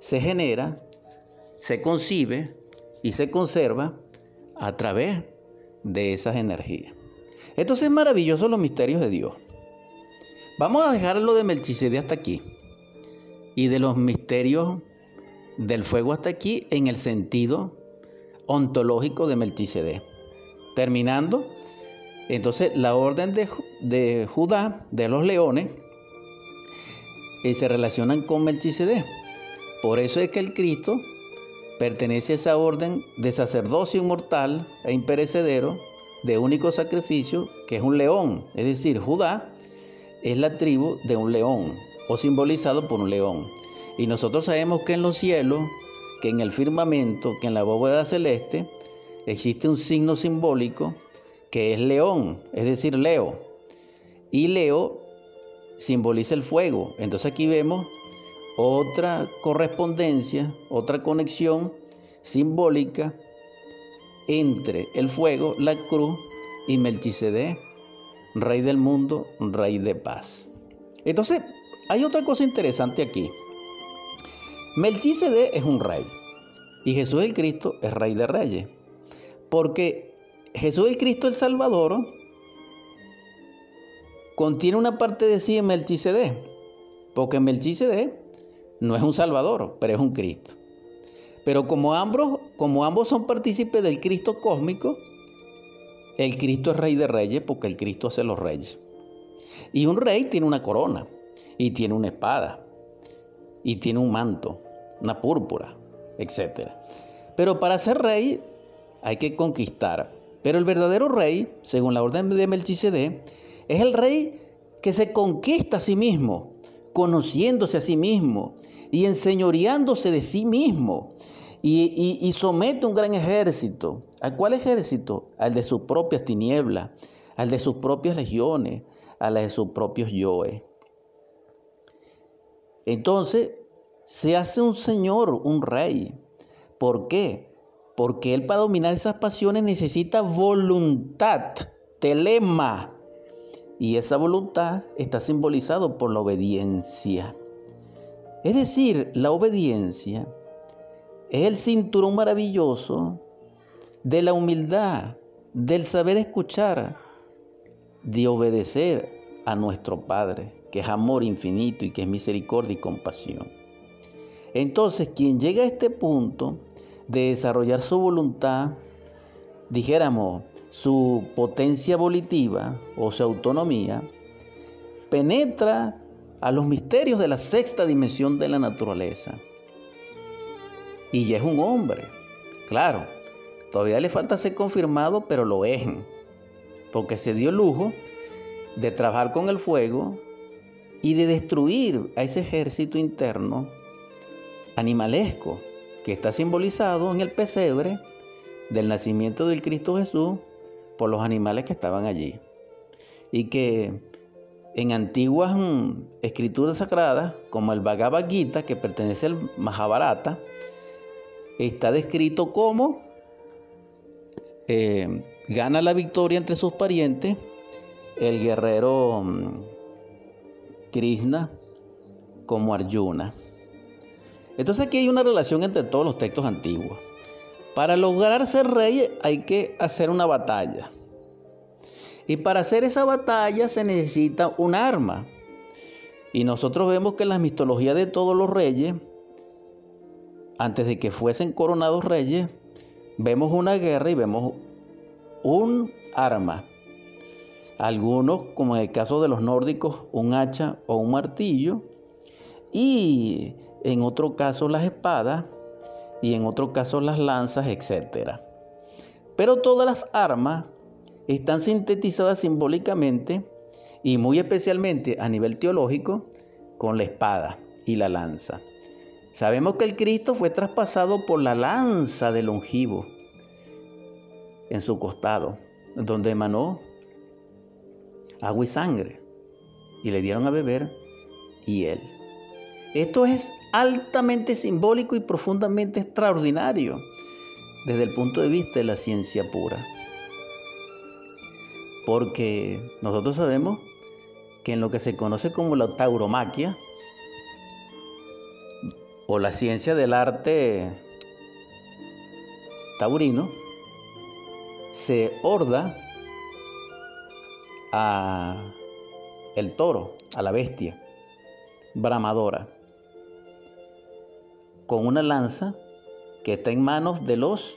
se genera, se concibe y se conserva a través de esas energías. Entonces es maravilloso los misterios de Dios. Vamos a dejarlo de Melchizedek hasta aquí y de los misterios del fuego hasta aquí en el sentido ontológico de Melchizedek. Terminando, entonces la orden de, Judá, de los leones, eh, se relacionan con Melchizedek. Por eso es que el Cristo pertenece a esa orden de sacerdocio inmortal e imperecedero de único sacrificio, que es un león. Es decir, Judá es la tribu de un león, o simbolizado por un león. Y nosotros sabemos que en los cielos, que en el firmamento, que en la bóveda celeste, existe un signo simbólico que es león, es decir, Leo. Y Leo simboliza el fuego. Entonces aquí vemos otra correspondencia, otra conexión simbólica entre el fuego, la cruz y Melchizedek, rey del mundo, rey de paz. Entonces, hay otra cosa interesante aquí. Melchizedek es un rey y Jesús el Cristo es rey de reyes. Porque Jesús el Cristo el Salvador contiene una parte de sí en Melchizedek. Porque Melchizedek no es un Salvador, pero es un Cristo. Pero como ambos, como ambos son partícipes del Cristo cósmico, el Cristo es rey de reyes porque el Cristo hace los reyes. Y un rey tiene una corona, y tiene una espada, y tiene un manto, una púrpura, etc. Pero para ser rey hay que conquistar. Pero el verdadero rey, según la orden de Melchizedek, es el rey que se conquista a sí mismo, conociéndose a sí mismo y enseñoreándose de sí mismo. Y, somete un gran ejército. ¿A cuál ejército? Al de sus propias tinieblas, al de sus propias legiones, a las de sus propios yoes. Entonces, se hace un señor, un rey. ¿Por qué? Porque él para dominar esas pasiones necesita voluntad, telema. Y esa voluntad está simbolizado por la obediencia. Es decir, la obediencia es el cinturón maravilloso de la humildad, del saber escuchar, de obedecer a nuestro Padre, que es amor infinito y que es misericordia y compasión. Entonces, quien llega a este punto de desarrollar su voluntad, dijéramos, su potencia volitiva o su autonomía, penetra a los misterios de la sexta dimensión de la naturaleza. Y ya es un hombre. Claro, todavía le falta ser confirmado, pero lo es. Porque se dio el lujo de trabajar con el fuego y de destruir a ese ejército interno animalesco que está simbolizado en el pesebre del nacimiento del Cristo Jesús por los animales que estaban allí. Y que en antiguas mm, escrituras sagradas, como el Bhagavad Gita, que pertenece al Mahabharata, está descrito como eh, gana la victoria entre sus parientes el guerrero mm, Krishna como Arjuna. Entonces aquí hay una relación entre todos los textos antiguos. Para lograr ser rey hay que hacer una batalla. Y para hacer esa batalla se necesita un arma. Y nosotros vemos que en la mitología de todos los reyes, antes de que fuesen coronados reyes, vemos una guerra y vemos un arma. Algunos, como en el caso de los nórdicos, un hacha o un martillo. Y en otro caso las espadas y en otro caso las lanzas, etc. Pero todas las armas están sintetizadas simbólicamente y muy especialmente a nivel teológico con la espada y la lanza. Sabemos que el Cristo fue traspasado por la lanza del longivo en su costado, donde emanó agua y sangre, y le dieron a beber y él. Esto es altamente simbólico y profundamente extraordinario desde el punto de vista de la ciencia pura. Porque nosotros sabemos que en lo que se conoce como la tauromaquia o la ciencia del arte taurino se horda a el toro, a la bestia bramadora, con una lanza que está en manos de los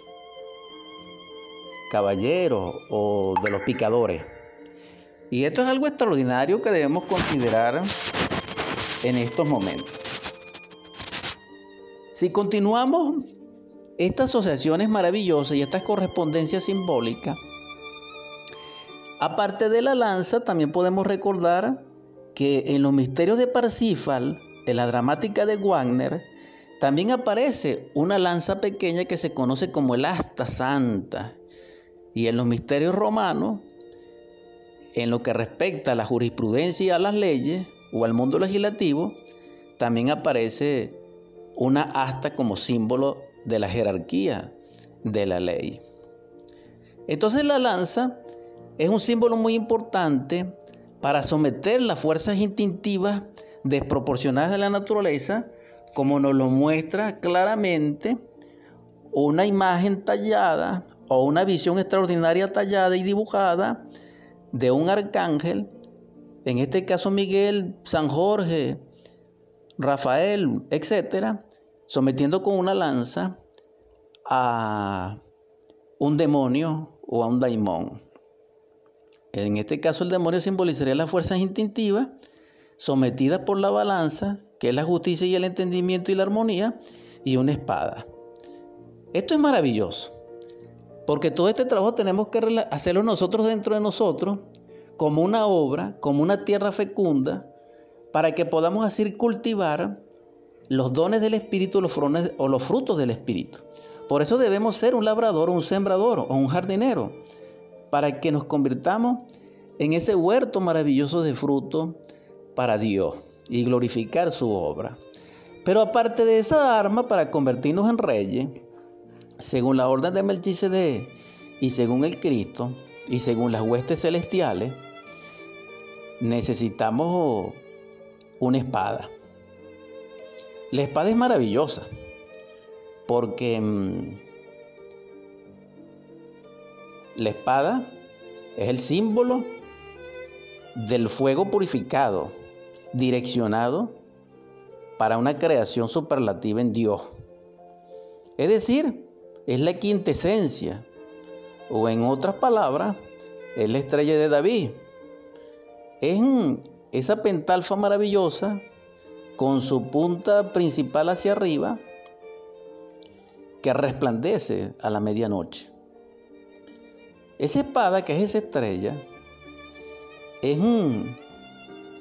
caballeros o de los picadores. Y esto es algo extraordinario que debemos considerar en estos momentos. Si continuamos estas asociaciones maravillosas y estas correspondencias simbólicas, aparte de la lanza, también podemos recordar que en los misterios de Parsifal, en la dramática de Wagner, también aparece una lanza pequeña que se conoce como el asta santa. Y en los misterios romanos, en lo que respecta a la jurisprudencia y a las leyes o al mundo legislativo, también aparece una asta como símbolo de la jerarquía de la ley. Entonces la lanza es un símbolo muy importante para someter las fuerzas instintivas desproporcionadas de la naturaleza, como nos lo muestra claramente una imagen tallada o una visión extraordinaria tallada y dibujada de un arcángel, en este caso Miguel, San Jorge, Rafael, etcétera, sometiendo con una lanza a un demonio o a un daimón. En este caso el demonio simbolizaría las fuerzas instintivas sometidas por la balanza, que es la justicia y el entendimiento y la armonía, y una espada. Esto es maravilloso. Porque todo este trabajo tenemos que hacerlo nosotros dentro de nosotros, como una obra, como una tierra fecunda, para que podamos así cultivar los dones del Espíritu o los frutos del Espíritu. Por eso debemos ser un labrador, un sembrador o un jardinero, para que nos convirtamos en ese huerto maravilloso de fruto para Dios y glorificar su obra. Pero aparte de esa arma para convertirnos en reyes, según la orden de Melchizedek y según el Cristo y según las huestes celestiales, necesitamos una espada. La espada es maravillosa porque mm, la espada es el símbolo del fuego purificado, direccionado para una creación superlativa en Dios. Es decir, es la quintesencia, o en otras palabras, es la estrella de David. Es esa pentalfa maravillosa con su punta principal hacia arriba que resplandece a la medianoche. Esa espada, que es esa estrella, es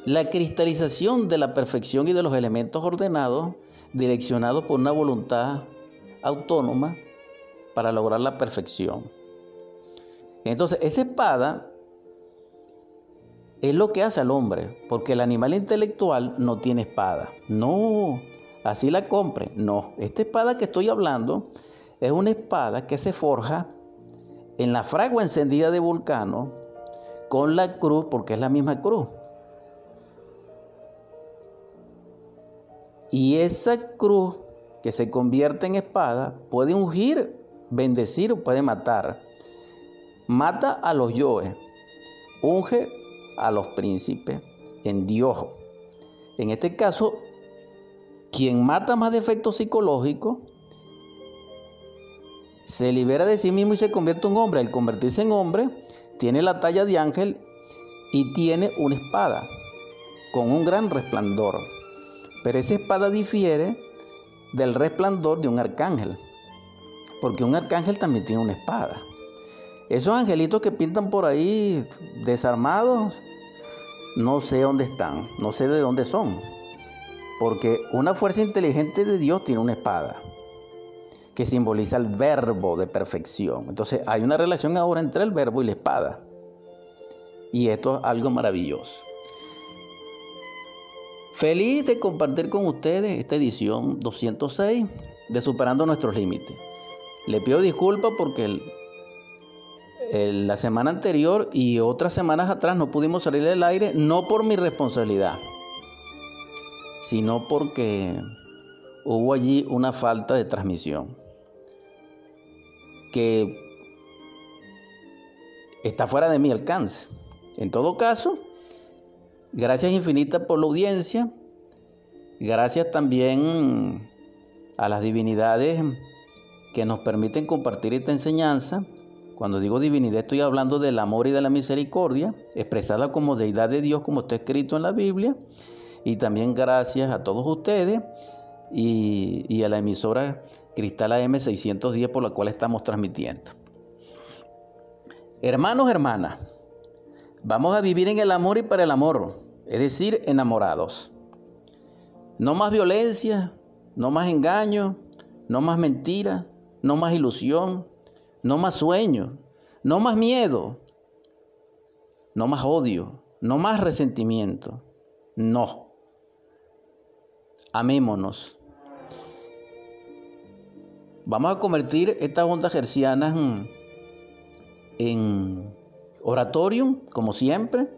la cristalización de la perfección y de los elementos ordenados, direccionados por una voluntad autónoma para lograr la perfección. Entonces, esa espada es lo que hace al hombre, porque el animal intelectual no tiene espada. No, así la compre. No, esta espada que estoy hablando es una espada que se forja en la fragua encendida de Vulcano con la cruz, porque es la misma cruz. Y esa cruz que se convierte en espada puede ungir, bendecir o puede matar. Mata a los yoes, unge a los príncipes en Dios. En este caso, quien mata más defectos psicológicos se libera de sí mismo y se convierte en hombre. Al convertirse en hombre, tiene la talla de ángel y tiene una espada con un gran resplandor. Pero esa espada difiere del resplandor de un arcángel, porque un arcángel también tiene una espada. Esos angelitos que pintan por ahí desarmados, no sé dónde están, no sé de dónde son, porque una fuerza inteligente de Dios tiene una espada que simboliza el verbo de perfección. Entonces hay una relación ahora entre el verbo y la espada. Y esto es algo maravilloso. Feliz de compartir con ustedes esta edición 206 de Superando Nuestros Límites. Le pido disculpas porque la semana anterior y otras semanas atrás no pudimos salir del aire, no por mi responsabilidad, sino porque hubo allí una falta de transmisión que está fuera de mi alcance. En todo caso, gracias infinitas por la audiencia, gracias también a las divinidades que nos permiten compartir esta enseñanza. Cuando digo divinidad estoy hablando del amor y de la misericordia, expresada como deidad de Dios como está escrito en la Biblia. Y también gracias a todos ustedes y, a la emisora Cristal AM610 por la cual estamos transmitiendo. Hermanos, hermanas, vamos a vivir en el amor y para el amor, es decir, enamorados. No más violencia, no más engaño, no más mentira, no más ilusión, no más sueño, no más miedo, no más odio, no más resentimiento. No. Amémonos. Vamos a convertir estas ondas gercianas en oratorium, como siempre.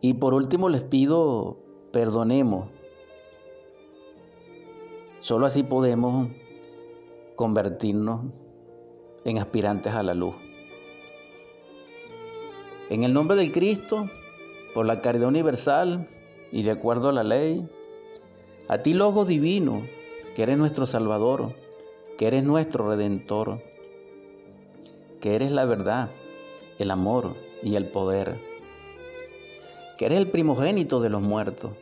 Y por último les pido perdonemos. Solo así podemos convertirnos en aspirantes a la luz. En el nombre del Cristo, por la caridad universal y de acuerdo a la ley, a ti, Logo Divino, que eres nuestro Salvador, que eres nuestro Redentor, que eres la verdad, el amor y el poder, que eres el primogénito de los muertos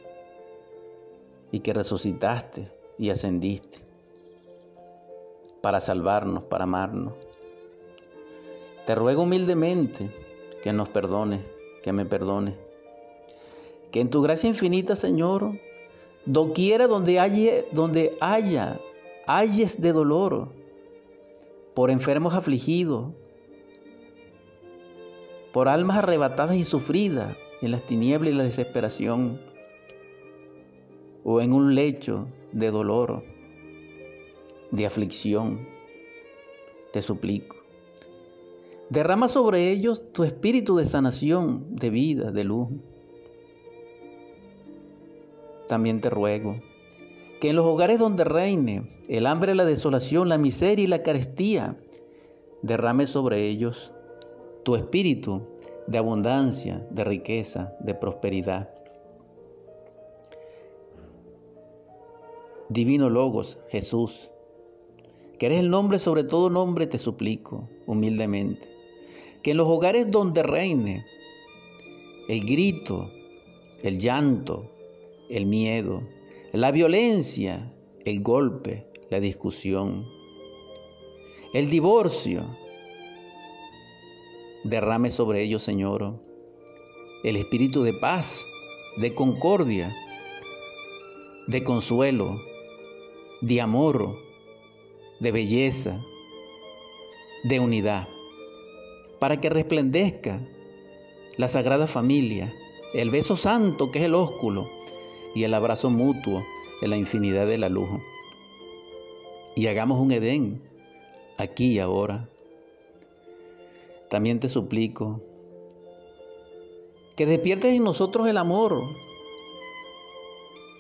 y que resucitaste y ascendiste para salvarnos, para amarnos. Te ruego humildemente que nos perdone, que me perdone. Que en tu gracia infinita, Señor, doquiera donde haya, donde haya, hayes de dolor, por enfermos afligidos, por almas arrebatadas y sufridas en las tinieblas y la desesperación, o en un lecho de dolor de aflicción, te suplico. Derrama sobre ellos tu espíritu de sanación, de vida, de luz. También te ruego que en los hogares donde reine el hambre, la desolación, la miseria y la carestía, derrame sobre ellos tu espíritu de abundancia, de riqueza, de prosperidad. Divino Logos, Jesús, que eres el nombre sobre todo nombre, te suplico humildemente, que en los hogares donde reine el grito, el llanto, el miedo, la violencia, el golpe, la discusión, el divorcio, derrame sobre ellos, Señor, el espíritu de paz, de concordia, de consuelo, de amor, de belleza, de unidad, para que resplandezca la Sagrada Familia, el beso santo que es el ósculo y el abrazo mutuo en la infinidad de la luz. Y hagamos un Edén aquí y ahora. También te suplico que despiertes en nosotros el amor,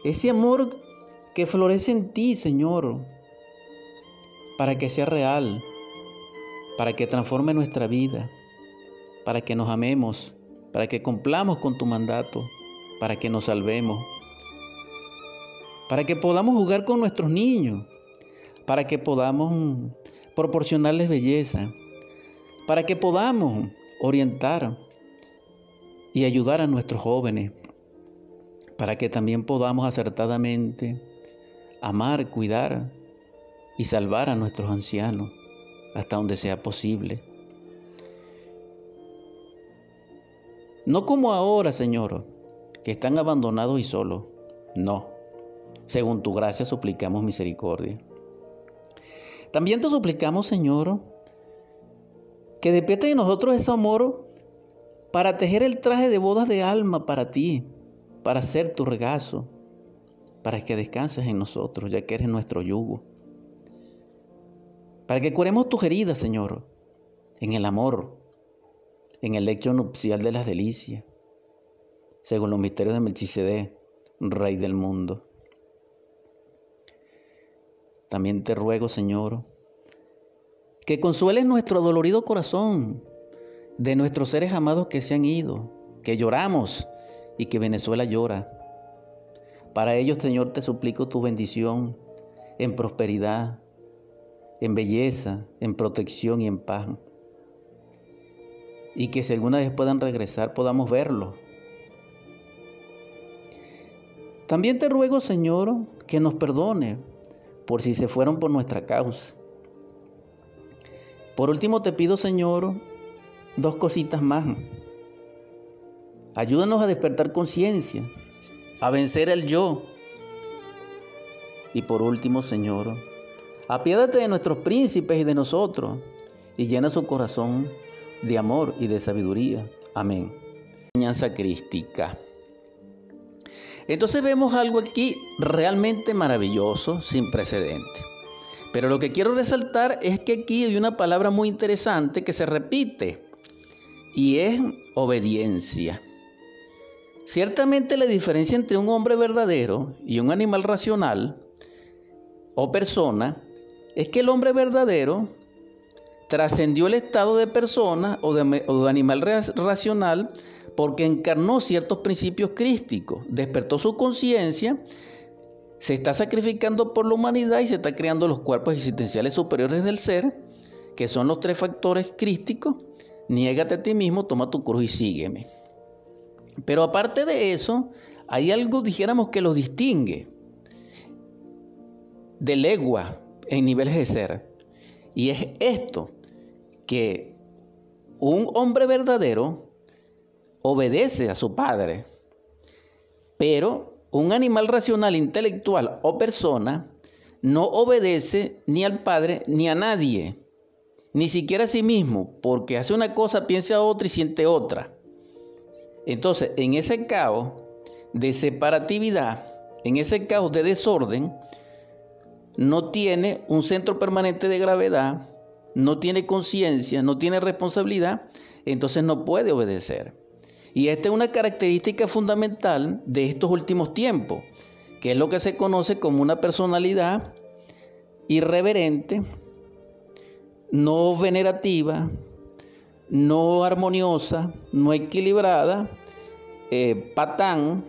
ese amor que florece en ti, Señor, para que sea real, para que transforme nuestra vida, para que nos amemos, para que cumplamos con tu mandato, para que nos salvemos, para que podamos jugar con nuestros niños, para que podamos proporcionarles belleza, para que podamos orientar y ayudar a nuestros jóvenes, para que también podamos acertadamente amar, cuidar y salvar a nuestros ancianos hasta donde sea posible. No como ahora, Señor, que están abandonados y solos. No. Según tu gracia suplicamos misericordia. También te suplicamos, Señor, que despierte en nosotros ese amor para tejer el traje de bodas de alma para ti, para hacer tu regazo, para que descanses en nosotros, ya que eres nuestro yugo para que curemos tus heridas, Señor, en el amor, en el lecho nupcial de las delicias, según los misterios de Melchizedek, Rey del mundo. también te ruego, Señor, que consueles nuestro dolorido corazón de nuestros seres amados que se han ido, que lloramos y que Venezuela llora. Para ellos, Señor, te suplico tu bendición en prosperidad, en belleza, en protección y en paz. Y que si alguna vez puedan regresar, podamos verlo. También te ruego, Señor, que nos perdone por si se fueron por nuestra causa. Por último te pido, Señor, dos cositas más. Ayúdanos a despertar conciencia, a vencer el yo. Y por último, Señor, apiádate de nuestros príncipes y de nosotros y llena su corazón de amor y de sabiduría. Amén. Enseñanza crística. Entonces vemos algo aquí realmente maravilloso, sin precedente. Pero lo que quiero resaltar es que aquí hay una palabra muy interesante que se repite y es obediencia. Ciertamente la diferencia entre un hombre verdadero y un animal racional o persona es que el hombre verdadero trascendió el estado de persona o de, animal racional porque encarnó ciertos principios crísticos, despertó su conciencia, se está sacrificando por la humanidad y se está creando los cuerpos existenciales superiores del ser, que son los tres factores crísticos. Niégate a ti mismo, toma tu cruz y sígueme. Pero aparte de eso, hay algo, dijéramos, que lo distingue de legua en niveles de ser. Y es esto, que un hombre verdadero obedece a su padre. Pero un animal racional, intelectual o persona no obedece ni al padre ni a nadie, ni siquiera a sí mismo, porque hace una cosa, piensa otra y siente otra. Entonces, en ese caos de separatividad, en ese caos de desorden, no tiene un centro permanente de gravedad, no tiene conciencia, no tiene responsabilidad, entonces no puede obedecer. Y esta es una característica fundamental de estos últimos tiempos, que es lo que se conoce como una personalidad irreverente, no venerativa, no armoniosa, no equilibrada, eh, patán,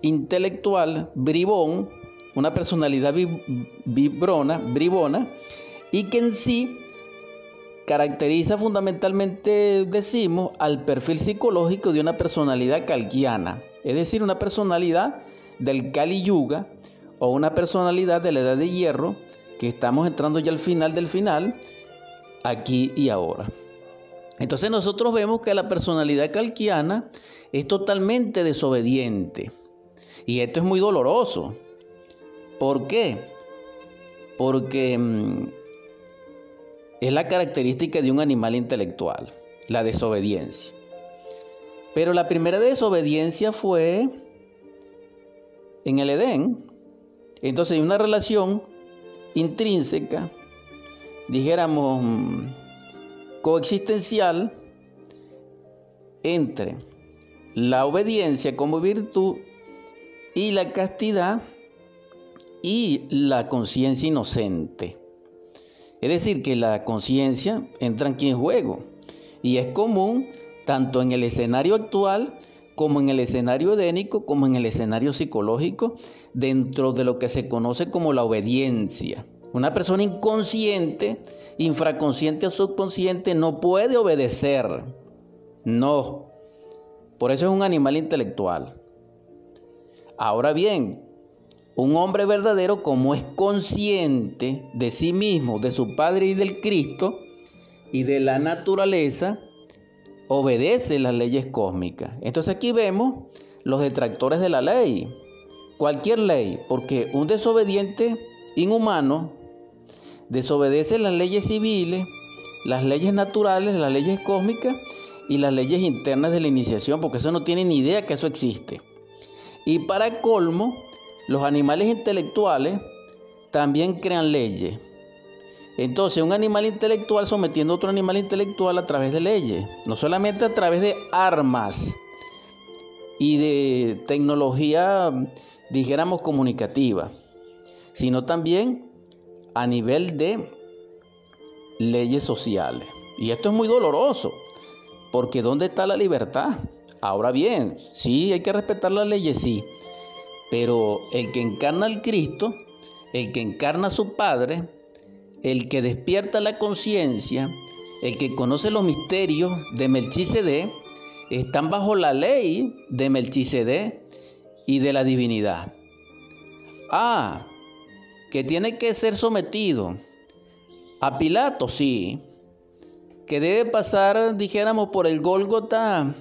intelectual, bribón, una personalidad vibrona, bribona, y que en sí caracteriza fundamentalmente, decimos, al perfil psicológico de una personalidad calquiana, es decir, una personalidad del Kali Yuga o una personalidad de la edad de hierro, que estamos entrando ya al final del final, aquí y ahora. Entonces nosotros vemos que la personalidad calquiana es totalmente desobediente. Y esto es muy doloroso. ¿Por qué? Porque mm, es la característica de un animal intelectual, la desobediencia. Pero la primera desobediencia fue en el Edén. Entonces hay una relación intrínseca, dijéramos, mm, coexistencial entre la obediencia como virtud y la castidad y la conciencia inocente. Es decir, que la conciencia entra aquí en juego y es común tanto en el escenario actual como en el escenario edénico, como en el escenario psicológico, dentro de lo que se conoce como la obediencia. Una persona inconsciente, infraconsciente o subconsciente no puede obedecer. No. Por eso es un animal intelectual. Ahora bien, un hombre verdadero, como es consciente de sí mismo, de su Padre y del Cristo y de la naturaleza, obedece las leyes cósmicas. Entonces aquí vemos los detractores de la ley. Cualquier ley, porque un desobediente inhumano desobedece las leyes civiles, las leyes naturales, las leyes cósmicas y las leyes internas de la iniciación, porque eso no tiene ni idea que eso existe. Y para colmo, los animales intelectuales también crean leyes. Entonces, un animal intelectual sometiendo a otro animal intelectual a través de leyes, no solamente a través de armas y de tecnología, dijéramos, comunicativa, sino también a nivel de leyes sociales. Y esto es muy doloroso, porque ¿dónde está la libertad? Ahora bien, sí, hay que respetar las leyes, sí, pero el que encarna al Cristo, el que encarna a su Padre, el que despierta la conciencia, el que conoce los misterios de Melchizedek, están bajo la ley de Melchizedek y de la divinidad. Ah, que tiene que ser sometido a Pilato, sí. Que debe pasar, dijéramos, por el Gólgota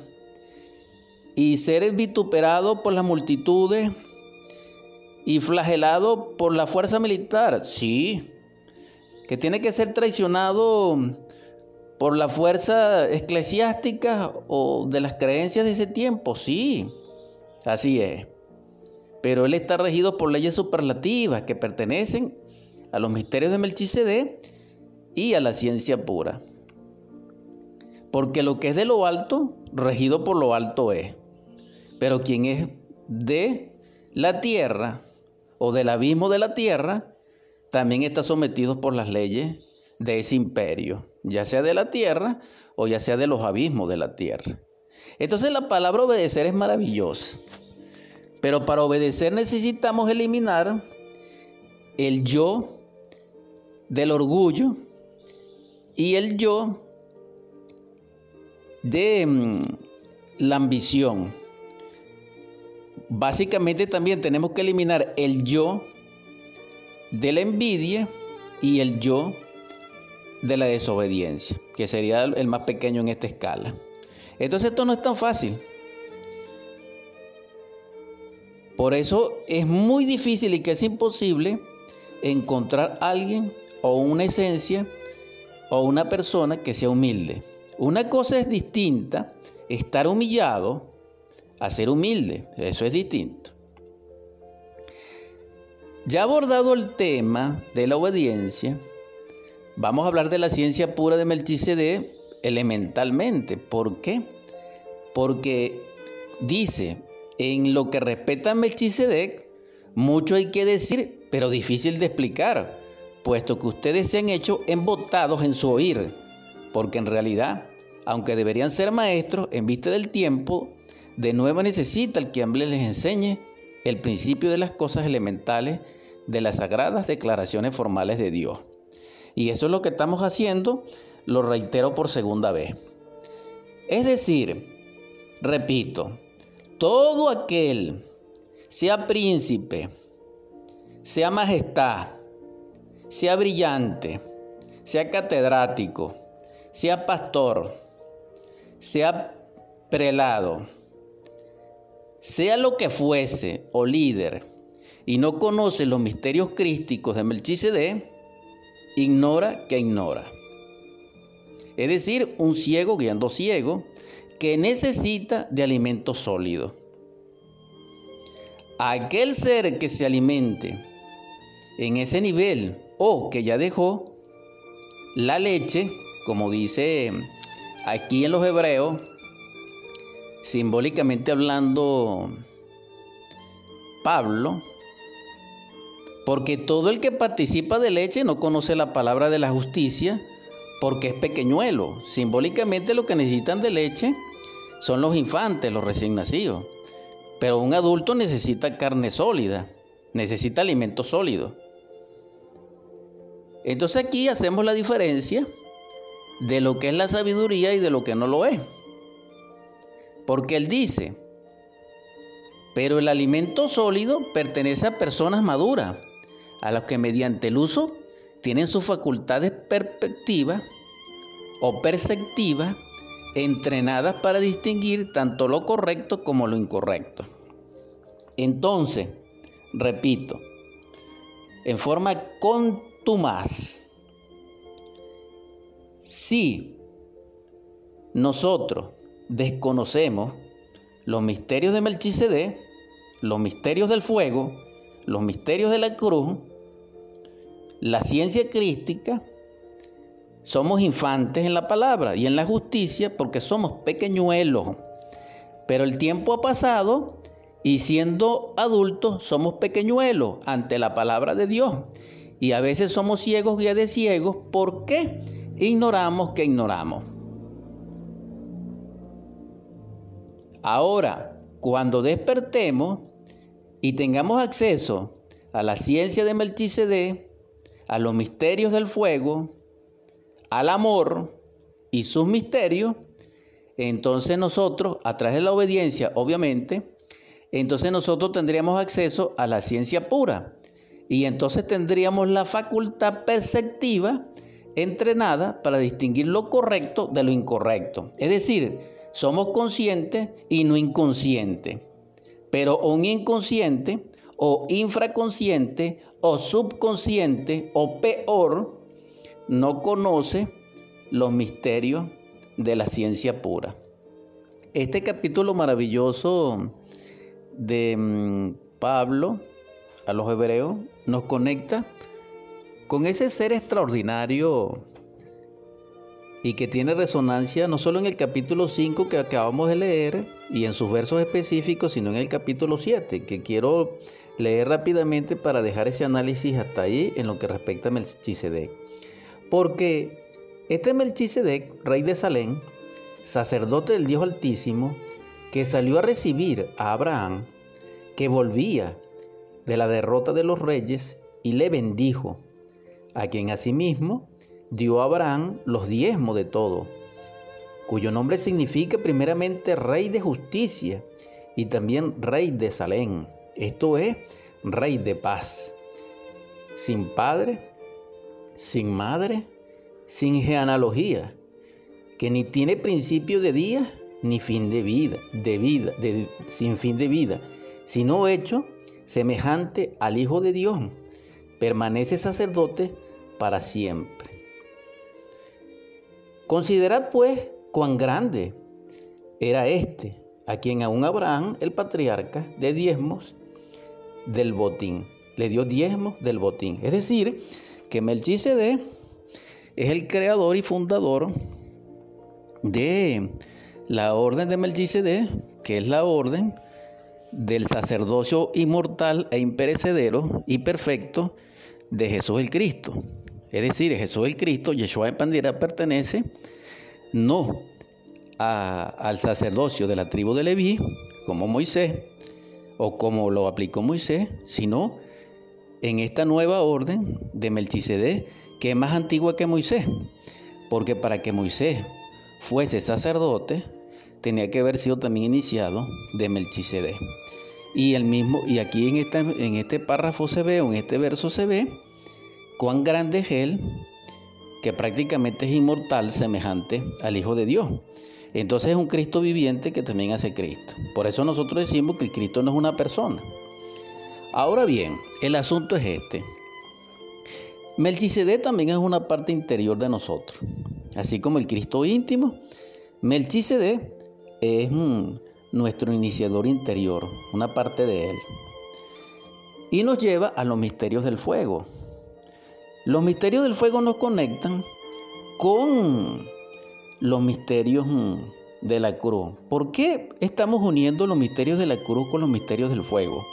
y ser vituperado por las multitudes y flagelado por la fuerza militar, sí. Que tiene que ser traicionado por la fuerza eclesiástica o de las creencias de ese tiempo, sí. Así es. Pero él está regido por leyes superlativas que pertenecen a los misterios de Melchizedek y a la ciencia pura. Porque lo que es de lo alto, regido por lo alto es. Pero quien es de la tierra o del abismo de la tierra, también está sometido por las leyes de ese imperio, ya sea de la tierra o ya sea de los abismos de la tierra. Entonces la palabra obedecer es maravillosa. Pero para obedecer necesitamos eliminar el yo del orgullo y el yo de mm, la ambición. Básicamente también tenemos que eliminar el yo de la envidia y el yo de la desobediencia, que sería el más pequeño en esta escala. Entonces esto no es tan fácil. Por eso es muy difícil y que es imposible encontrar alguien o una esencia o una persona que sea humilde. Una cosa es distinta estar humillado a ser humilde. Eso es distinto. Ya abordado el tema de la obediencia, vamos a hablar de la ciencia pura de Melchizedek elementalmente. ¿Por qué? Porque dice, en lo que respecta a Melchizedek, mucho hay que decir, pero difícil de explicar, puesto que ustedes se han hecho embotados en su oír, porque en realidad, aunque deberían ser maestros, en vista del tiempo, de nuevo necesita el que les enseñe el principio de las cosas elementales de las sagradas declaraciones formales de Dios. Y eso es lo que estamos haciendo, lo reitero por segunda vez. Es decir, repito, todo aquel, sea príncipe, sea majestad, sea brillante, sea catedrático, sea pastor, sea prelado, sea lo que fuese o líder, y no conoce los misterios crísticos de Melchizedek, ignora que ignora. Es decir, un ciego guiando ciego, que necesita de alimento sólido. Aquel ser que se alimente en ese nivel o que ya dejó la leche, como dice aquí en los hebreos, simbólicamente hablando Pablo, porque todo el que participa de leche no conoce la palabra de la justicia, porque es pequeñuelo. Simbólicamente lo que necesitan de leche son los infantes, los recién nacidos. Pero un adulto necesita carne sólida, necesita alimento sólido. Entonces aquí hacemos la diferencia de lo que es la sabiduría y de lo que no lo es. Porque él dice, pero el alimento sólido pertenece a personas maduras, a los que mediante el uso tienen sus facultades perspectivas o perceptivas entrenadas para distinguir tanto lo correcto como lo incorrecto. Entonces, repito, en forma contumaz, si nosotros desconocemos los misterios de Melchizedek, los misterios del fuego, los misterios de la cruz, la ciencia crística, somos infantes en la palabra y en la justicia porque somos pequeñuelos. Pero el tiempo ha pasado y siendo adultos somos pequeñuelos ante la palabra de Dios. Y a veces somos ciegos guía de ciegos porque ignoramos que ignoramos. Ahora, cuando despertemos y tengamos acceso a la ciencia de Melchizedek, a los misterios del fuego, al amor y sus misterios, entonces nosotros, a través de la obediencia, obviamente, entonces nosotros tendríamos acceso a la ciencia pura. Y entonces tendríamos la facultad perceptiva entrenada para distinguir lo correcto de lo incorrecto. Es decir, somos conscientes y no inconscientes. Pero un inconsciente o infraconsciente o subconsciente o peor no conoce los misterios de la ciencia pura. Este capítulo maravilloso de mm, Pablo a los hebreos nos conecta con ese ser extraordinario y que tiene resonancia no solo en el capítulo 5 que acabamos de leer y en sus versos específicos, sino en el capítulo 7, que quiero leer rápidamente para dejar ese análisis hasta ahí en lo que respecta a Melchizedek. Porque este Melchizedek, rey de Salem, sacerdote del Dios Altísimo, que salió a recibir a Abraham, que volvía de la derrota de los reyes, y le bendijo, a quien asimismo dio a Abraham los diezmos de todo, cuyo nombre significa primeramente rey de justicia y también rey de Salem, esto es, rey de paz, sin padre, sin madre, sin genealogía, que ni tiene principio de día ni fin de vida, de vida, sin fin de vida, sino hecho semejante al Hijo de Dios, permanece sacerdote para siempre. Considerad pues cuán grande era este, a quien aún Abraham, el patriarca, de diezmos del botín. Le dio diezmos del botín. Es decir, que Melchizedek es el creador y fundador de la orden de Melchizedek, que es la orden del sacerdocio inmortal e imperecedero y perfecto de Jesús el Cristo. Es decir, Jesús el Cristo, Yeshua de Pandira, pertenece no al sacerdocio de la tribu de Leví, como Moisés, o como lo aplicó Moisés, sino en esta nueva orden de Melchizedek, que es más antigua que Moisés. Porque para que Moisés fuese sacerdote, tenía que haber sido también iniciado de Melchizedek. Y el mismo, y aquí en, en este párrafo se ve, o en este verso se ve, cuán grande es Él, que prácticamente es inmortal, semejante al Hijo de Dios. Entonces es un Cristo viviente que también hace Cristo. Por eso nosotros decimos que Cristo no es una persona. Ahora bien, el asunto es este. Melchizedek también es una parte interior de nosotros. Así como el Cristo íntimo, Melchizedek es nuestro iniciador interior, una parte de él. Y nos lleva a los misterios del fuego. Los misterios del fuego nos conectan con los misterios mm, de la cruz. ¿Por qué estamos uniendo los misterios de la cruz con los misterios del fuego?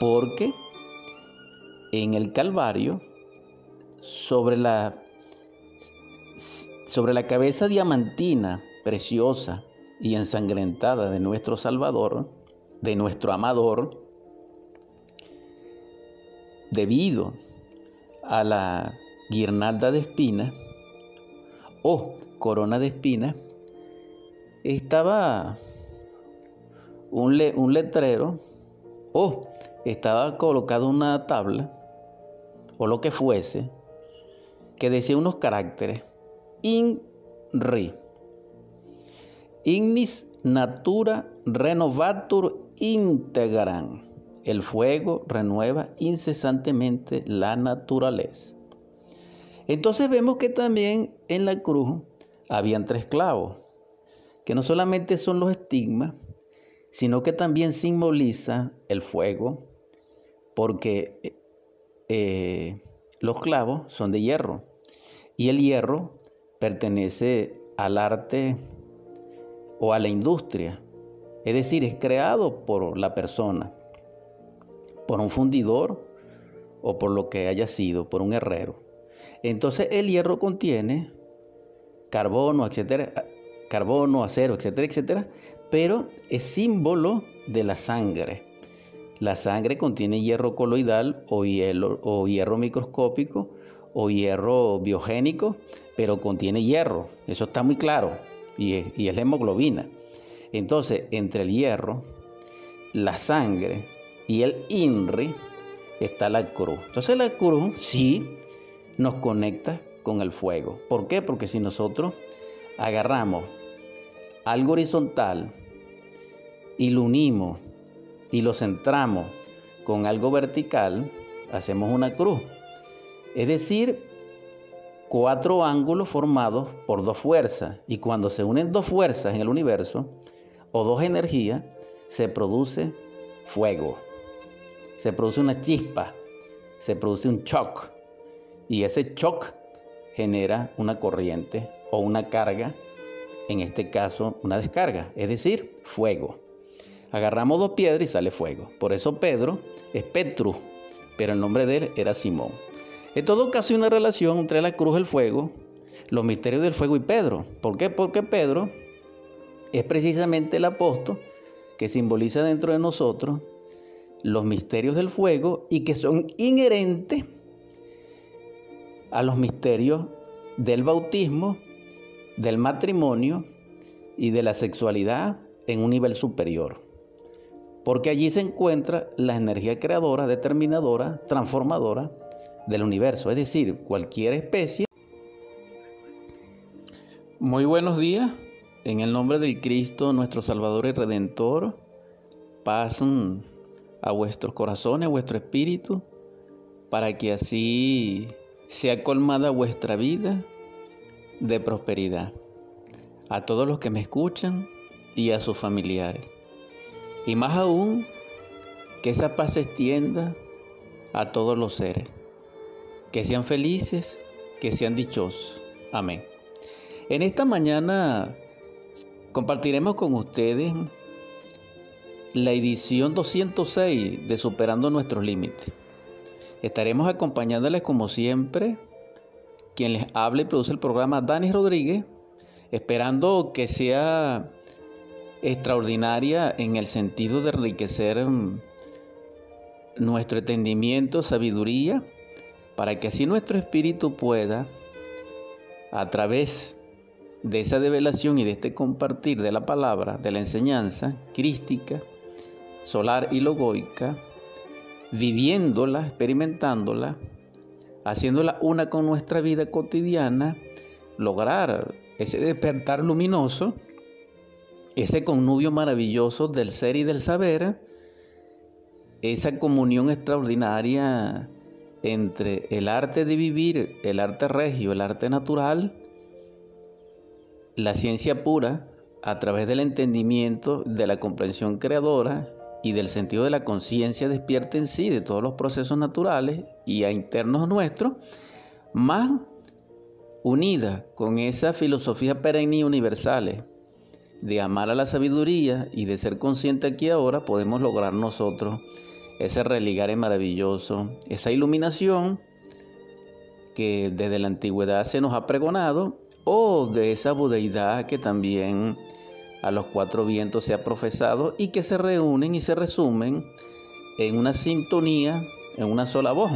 Porque en el Calvario, sobre la, sobre la cabeza diamantina, preciosa y ensangrentada de nuestro Salvador, de nuestro amador, debido a la guirnalda de espinas o corona de espinas, estaba un, un letrero o estaba colocada una tabla o lo que fuese que decía unos caracteres. INRI Ignis natura renovatur integran el fuego renueva incesantemente la naturaleza. Entonces vemos que también en la cruz habían tres clavos, que no solamente son los estigmas, sino que también simboliza el fuego, porque eh, los clavos son de hierro y el hierro pertenece al arte o a la industria, es decir, es creado por la persona por un fundidor o por lo que haya sido, por un herrero. Entonces el hierro contiene carbono, etcétera, carbono, acero, etcétera, etcétera, pero es símbolo de la sangre. La sangre contiene hierro coloidal o hierro, microscópico o hierro biogénico, pero contiene hierro. Eso está muy claro y es, y es la hemoglobina. Entonces, entre el hierro, la sangre y el INRI está la cruz. Entonces la cruz sí nos conecta con el fuego. ¿Por qué? Porque si nosotros agarramos algo horizontal y lo unimos y lo centramos con algo vertical, hacemos una cruz. Es decir, cuatro ángulos formados por dos fuerzas. Y cuando se unen dos fuerzas en el universo, o dos energías, se produce fuego. Se produce una chispa, se produce un shock. Y ese shock genera una corriente o una carga en este caso una descarga, es decir, fuego. Agarramos dos piedras y sale fuego. Por eso Pedro es Petru, pero el nombre de él era Simón. En todo caso hay una relación entre la cruz, el fuego, los misterios del fuego y Pedro. ¿Por qué? Porque Pedro es precisamente el apóstol que simboliza dentro de nosotros los misterios del fuego y que son inherentes a los misterios del bautismo del matrimonio y de la sexualidad en un nivel superior. Porque allí se encuentra la energía creadora, determinadora, transformadora del universo, es decir, cualquier especie. Muy buenos días, en el nombre del Cristo, nuestro Salvador y Redentor, pasen a vuestros corazones, a vuestro espíritu, para que así sea colmada vuestra vida de prosperidad a todos los que me escuchan y a sus familiares. Y más aún, que esa paz se extienda a todos los seres. Que sean felices, que sean dichosos. Amén. En esta mañana compartiremos con ustedes la edición 206 de Superando nuestros Límites. Estaremos acompañándoles como siempre quien les habla y produce el programa, Dani Rodríguez, esperando que sea extraordinaria en el sentido de enriquecer mm, nuestro entendimiento, sabiduría, para que así nuestro espíritu pueda, a través de esa develación y de este compartir de la palabra, de la enseñanza crística, solar y logoica, viviéndola, experimentándola, haciéndola una con nuestra vida cotidiana, lograr ese despertar luminoso, ese connubio maravilloso del ser y del saber, esa comunión extraordinaria entre el arte de vivir, el arte regio, el arte natural, la ciencia pura, a través del entendimiento, de la comprensión creadora y del sentido de la conciencia despierta en sí de todos los procesos naturales y a internos nuestros, más unida con esa filosofía perenne y universal de amar a la sabiduría y de ser consciente aquí ahora, podemos lograr nosotros ese religar maravilloso, esa iluminación que desde la antigüedad se nos ha pregonado, o de esa budeidad que también a los cuatro vientos se ha profesado y que se reúnen y se resumen en una sintonía, en una sola voz,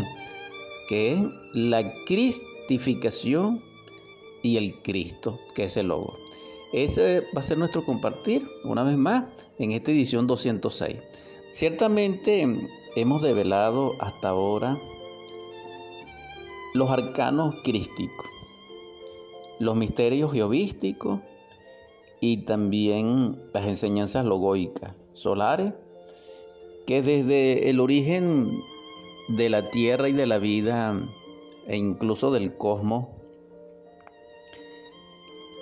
que es la cristificación y el Cristo, que es el logo. Ese va a ser nuestro compartir, una vez más, en esta edición 206. Ciertamente hemos develado hasta ahora los arcanos crísticos, los misterios geovísticos y también las enseñanzas logoicas solares, que desde el origen de la tierra y de la vida e incluso del cosmos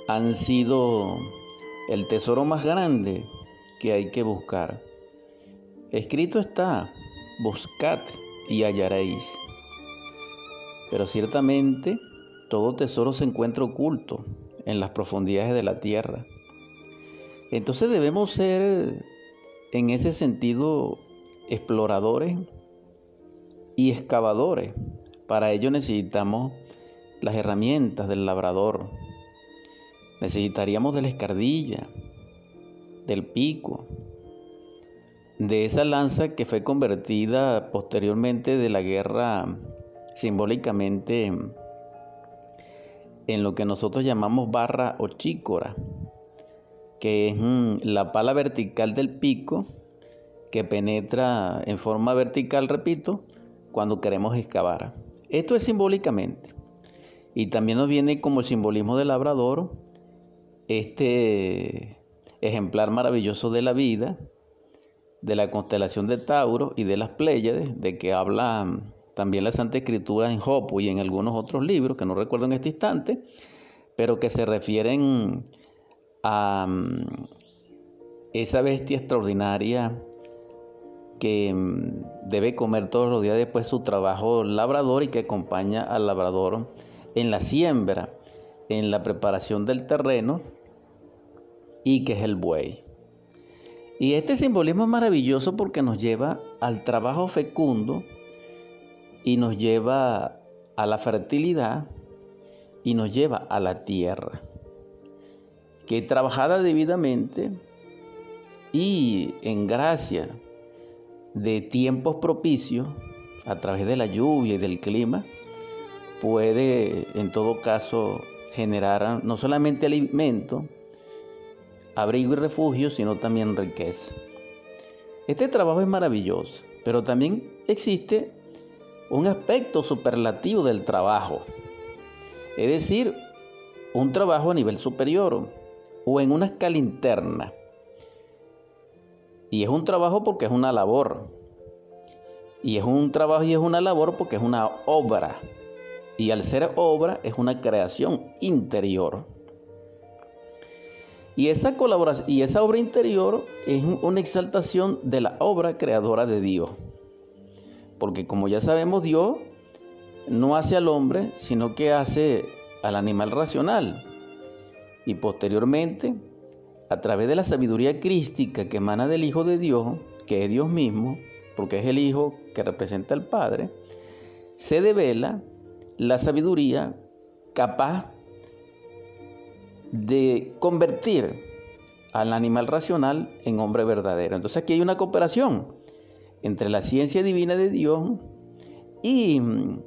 han sido el tesoro más grande que hay que buscar. Escrito está, buscad y hallaréis. Pero ciertamente todo tesoro se encuentra oculto en las profundidades de la tierra. Entonces debemos ser en ese sentido exploradores y excavadores. Para ello necesitamos las herramientas del labrador. Necesitaríamos de la escardilla, del pico, de esa lanza que fue convertida posteriormente de la guerra simbólicamente en lo que nosotros llamamos barra o chícora, que es mm, la pala vertical del pico que penetra en forma vertical, repito, cuando queremos excavar. Esto es simbólicamente. Y también nos viene como simbolismo del labrador, este ejemplar maravilloso de la vida, de la constelación de Tauro y de las Pléyades, de que habla mm, también la Santa Escritura en Jopo y en algunos otros libros, que no recuerdo en este instante, pero que se refieren a esa bestia extraordinaria que mm, debe comer todos los días después su trabajo labrador y que acompaña al labrador en la siembra, en la preparación del terreno y que es el buey. Y este simbolismo es maravilloso porque nos lleva al trabajo fecundo y nos lleva a la fertilidad y nos lleva a la tierra, que trabajada debidamente y en gracia de tiempos propicios, a través de la lluvia y del clima, puede en todo caso generar no solamente alimento, abrigo y refugio, sino también riqueza. Este trabajo es maravilloso, pero también existe un aspecto superlativo del trabajo, es decir, un trabajo a nivel superior o en una escala interna. Y es un trabajo porque es una labor. Y es un trabajo y es una labor porque es una obra. Y al ser obra es una creación interior. Y esa colaboración y esa obra interior es una exaltación de la obra creadora de Dios. Porque como ya sabemos, Dios no hace al hombre, sino que hace al animal racional. Y posteriormente, a través de la sabiduría crística que emana del Hijo de Dios, que es Dios mismo, porque es el Hijo que representa al Padre, se devela la sabiduría capaz de convertir al animal racional en hombre verdadero. Entonces aquí hay una cooperación entre la ciencia divina de Dios y mm,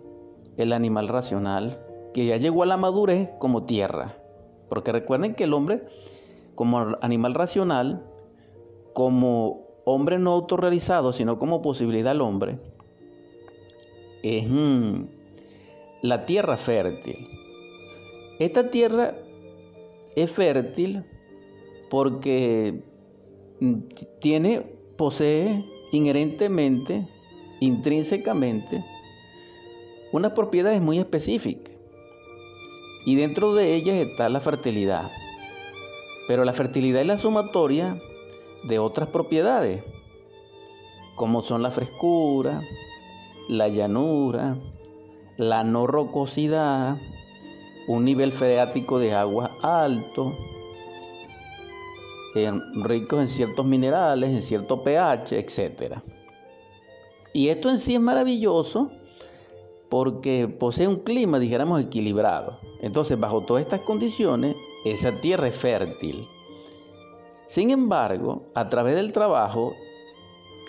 el animal racional que ya llegó a la madurez como tierra. Porque recuerden que el hombre como animal racional, como hombre no autorrealizado, sino como posibilidad al hombre, es mm, la tierra fértil. Esta tierra es fértil porque mm, tiene, posee inherentemente, intrínsecamente, unas propiedades muy específicas. Y dentro de ellas está la fertilidad. Pero la fertilidad es la sumatoria de otras propiedades, como son la frescura, la llanura, la no rocosidad, un nivel freático de agua alto, ricos en ciertos minerales, en cierto pH, etc. Y esto en sí es maravilloso porque posee un clima, dijéramos, equilibrado. Entonces, bajo todas estas condiciones, esa tierra es fértil. Sin embargo, a través del trabajo,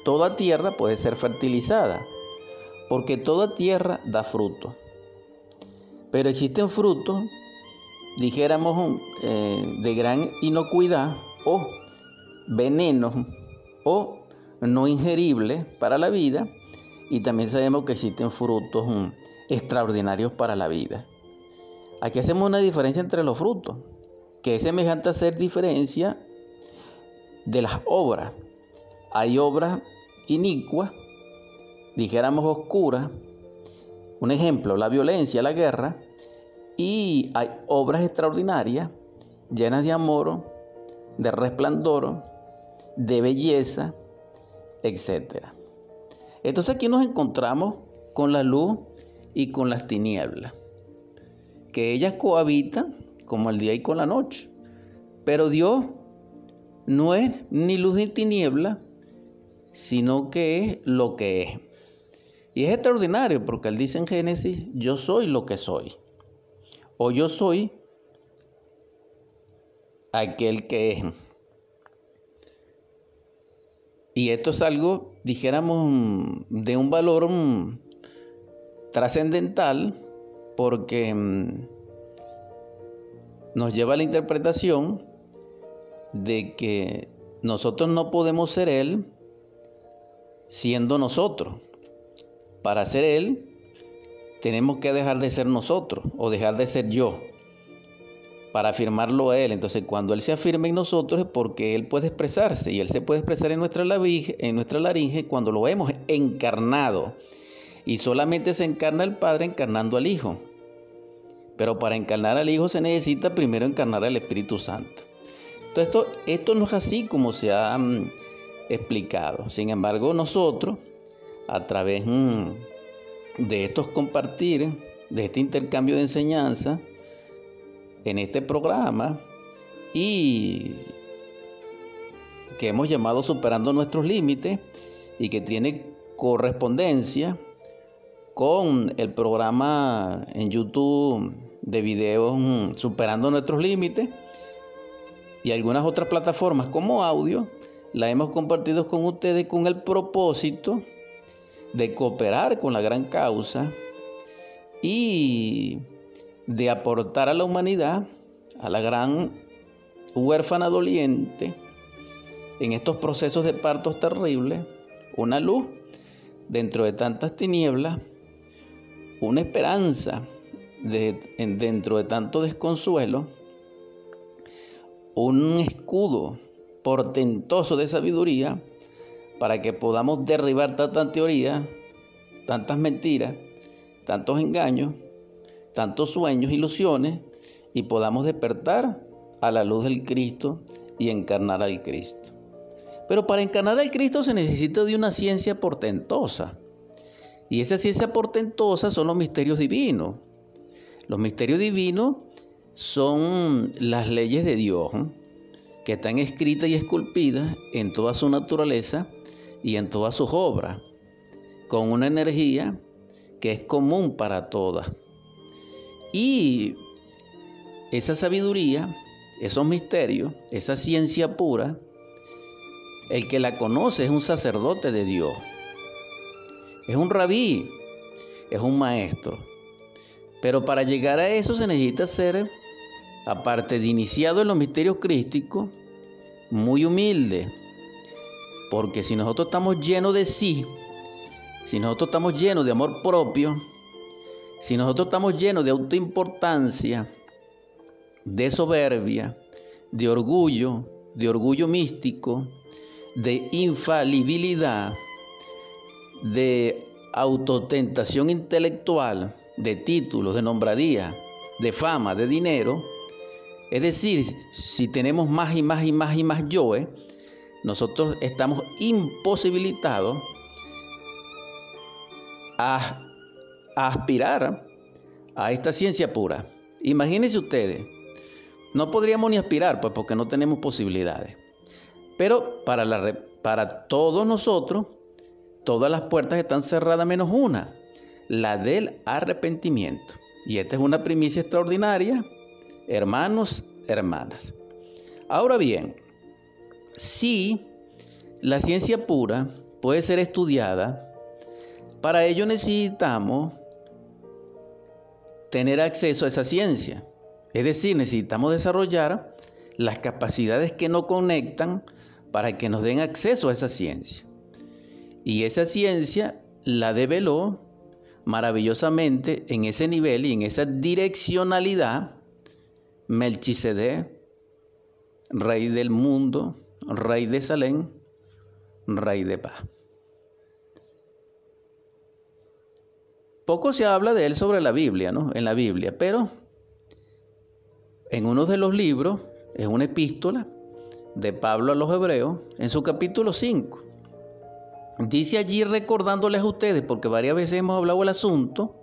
toda tierra puede ser fertilizada, porque toda tierra da fruto. Pero existen frutos, dijéramos, eh, de gran inocuidad o venenos o no ingeribles para la vida y también sabemos que existen frutos mm, extraordinarios para la vida. Aquí hacemos una diferencia entre los frutos, que es semejante a hacer diferencia de las obras. Hay obras inicuas, dijéramos oscuras, un ejemplo, la violencia, la guerra, y hay obras extraordinarias, llenas de amor, de resplandor, de belleza, etc. Entonces aquí nos encontramos con la luz y con las tinieblas, que ellas cohabitan como el día y con la noche. Pero Dios no es ni luz ni tiniebla, sino que es lo que es. Y es extraordinario porque él dice en Génesis, yo soy lo que soy. O yo soy aquel que es. Y esto es algo, dijéramos, de un valor mm, trascendental porque mm, nos lleva a la interpretación de que nosotros no podemos ser Él siendo nosotros. Para ser Él, tenemos que dejar de ser nosotros o dejar de ser yo para afirmarlo a Él. Entonces, cuando Él se afirma en nosotros es porque Él puede expresarse y Él se puede expresar en nuestra, laringe, en cuando lo vemos encarnado. Y solamente se encarna el Padre encarnando al Hijo. Pero para encarnar al Hijo se necesita primero encarnar al Espíritu Santo. Entonces, esto, esto no es así como se ha mm, explicado. Sin embargo, nosotros, a través mm, de estos compartir, de este intercambio de enseñanza, en este programa y que hemos llamado Superando nuestros Límites y que tiene correspondencia con el programa en YouTube de videos mm, Superando nuestros Límites y algunas otras plataformas como audio, la hemos compartido con ustedes con el propósito de cooperar con la gran causa y de aportar a la humanidad, a la gran huérfana doliente, en estos procesos de partos terribles, una luz dentro de tantas tinieblas, una esperanza dentro de tanto desconsuelo, un escudo portentoso de sabiduría para que podamos derribar tantas teorías, tantas mentiras, tantos engaños tantos sueños, ilusiones, y podamos despertar a la luz del Cristo y encarnar al Cristo. Pero para encarnar al Cristo se necesita de una ciencia portentosa. Y esa ciencia portentosa son los misterios divinos. Los misterios divinos son las leyes de Dios, que están escritas y esculpidas en toda su naturaleza y en todas sus obras, con una energía que es común para todas. Y esa sabiduría, esos misterios, esa ciencia pura, el que la conoce es un sacerdote de Dios, es un rabí, es un maestro. Pero para llegar a eso se necesita ser, aparte de iniciado en los misterios crísticos, muy humilde. Porque si nosotros estamos llenos de sí, si nosotros estamos llenos de amor propio, si nosotros estamos llenos de autoimportancia, de soberbia, de orgullo, de orgullo místico, de infalibilidad, de autotentación intelectual, de títulos, de nombradía, de fama, de dinero, es decir, si tenemos más y más y más y más yoes, nosotros estamos imposibilitados a a aspirar a esta ciencia pura. Imagínense ustedes, no podríamos ni aspirar, pues porque no tenemos posibilidades. Pero para, para todos nosotros, todas las puertas están cerradas menos una, la del arrepentimiento. Y esta es una primicia extraordinaria, hermanos, hermanas. Ahora bien, si la ciencia pura puede ser estudiada, para ello necesitamos tener acceso a esa ciencia. Es decir, necesitamos desarrollar las capacidades que nos conectan para que nos den acceso a esa ciencia. Y esa ciencia la develó maravillosamente en ese nivel y en esa direccionalidad Melchizedek, rey del mundo, rey de Salem, rey de paz. Poco se habla de él sobre la Biblia, ¿no? En la Biblia, pero en uno de los libros, es una epístola de Pablo a los Hebreos, en su capítulo 5. Dice allí recordándoles a ustedes, porque varias veces hemos hablado del asunto,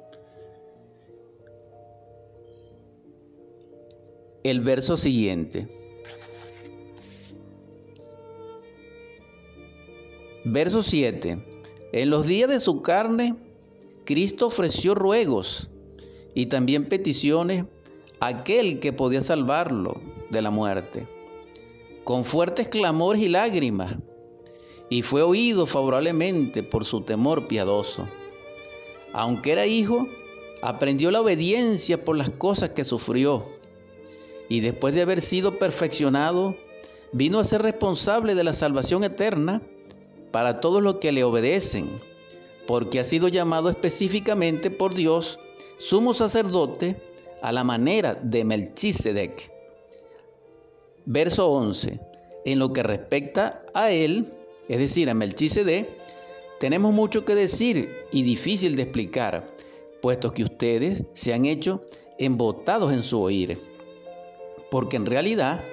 el verso siguiente. Verso 7. En los días de su carne Cristo ofreció ruegos y también peticiones a aquel que podía salvarlo de la muerte, con fuertes clamores y lágrimas, y fue oído favorablemente por su temor piadoso. Aunque era hijo, aprendió la obediencia por las cosas que sufrió, y después de haber sido perfeccionado, vino a ser responsable de la salvación eterna para todos los que le obedecen, porque ha sido llamado específicamente por Dios sumo sacerdote a la manera de Melchizedek. Verso 11. En lo que respecta a él, es decir, a Melchizedek, tenemos mucho que decir y difícil de explicar, puesto que ustedes se han hecho embotados en su oír. Porque en realidad,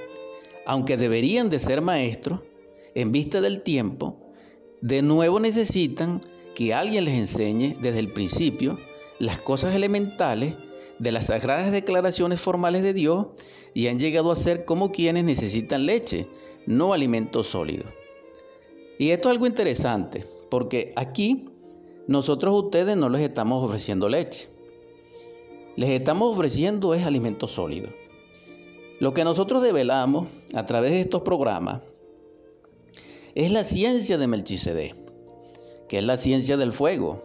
aunque deberían de ser maestros, en vista del tiempo, de nuevo necesitan que alguien les enseñe desde el principio las cosas elementales de las sagradas declaraciones formales de Dios y han llegado a ser como quienes necesitan leche, no alimento sólido. Y esto es algo interesante, porque aquí nosotros a ustedes no les estamos ofreciendo leche. Les estamos ofreciendo es alimento sólido. Lo que nosotros develamos a través de estos programas es la ciencia de Melchizedek, que es la ciencia del fuego.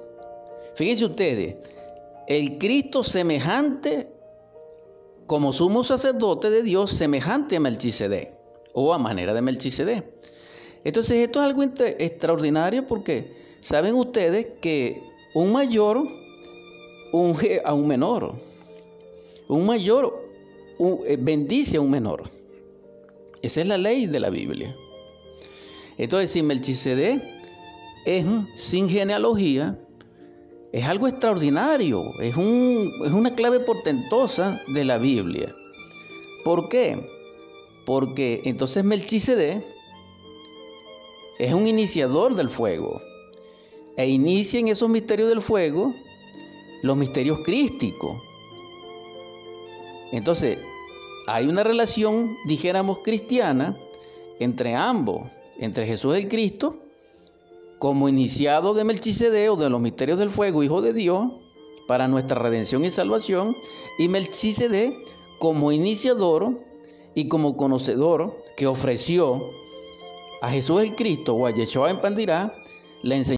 Fíjense ustedes, el Cristo semejante como sumo sacerdote de Dios, semejante a Melchizedek, o a manera de Melchizedek. Entonces esto es algo extraordinario porque saben ustedes que un mayor unge a un menor. Un mayor eh, bendice a un menor. Esa es la ley de la Biblia. Entonces, si Melchizedek es sin genealogía, es algo extraordinario, es, es una clave portentosa de la Biblia. ¿Por qué? Porque entonces Melchizedek es un iniciador del fuego e inicia en esos misterios del fuego los misterios crísticos. Entonces, hay una relación, dijéramos, cristiana entre ambos entre Jesús el Cristo, como iniciado de Melchizedek o de los misterios del fuego, Hijo de Dios, para nuestra redención y salvación, y Melchizedek como iniciador y como conocedor que ofreció a Jesús el Cristo o a Yeshua en Pandirá la enseñanza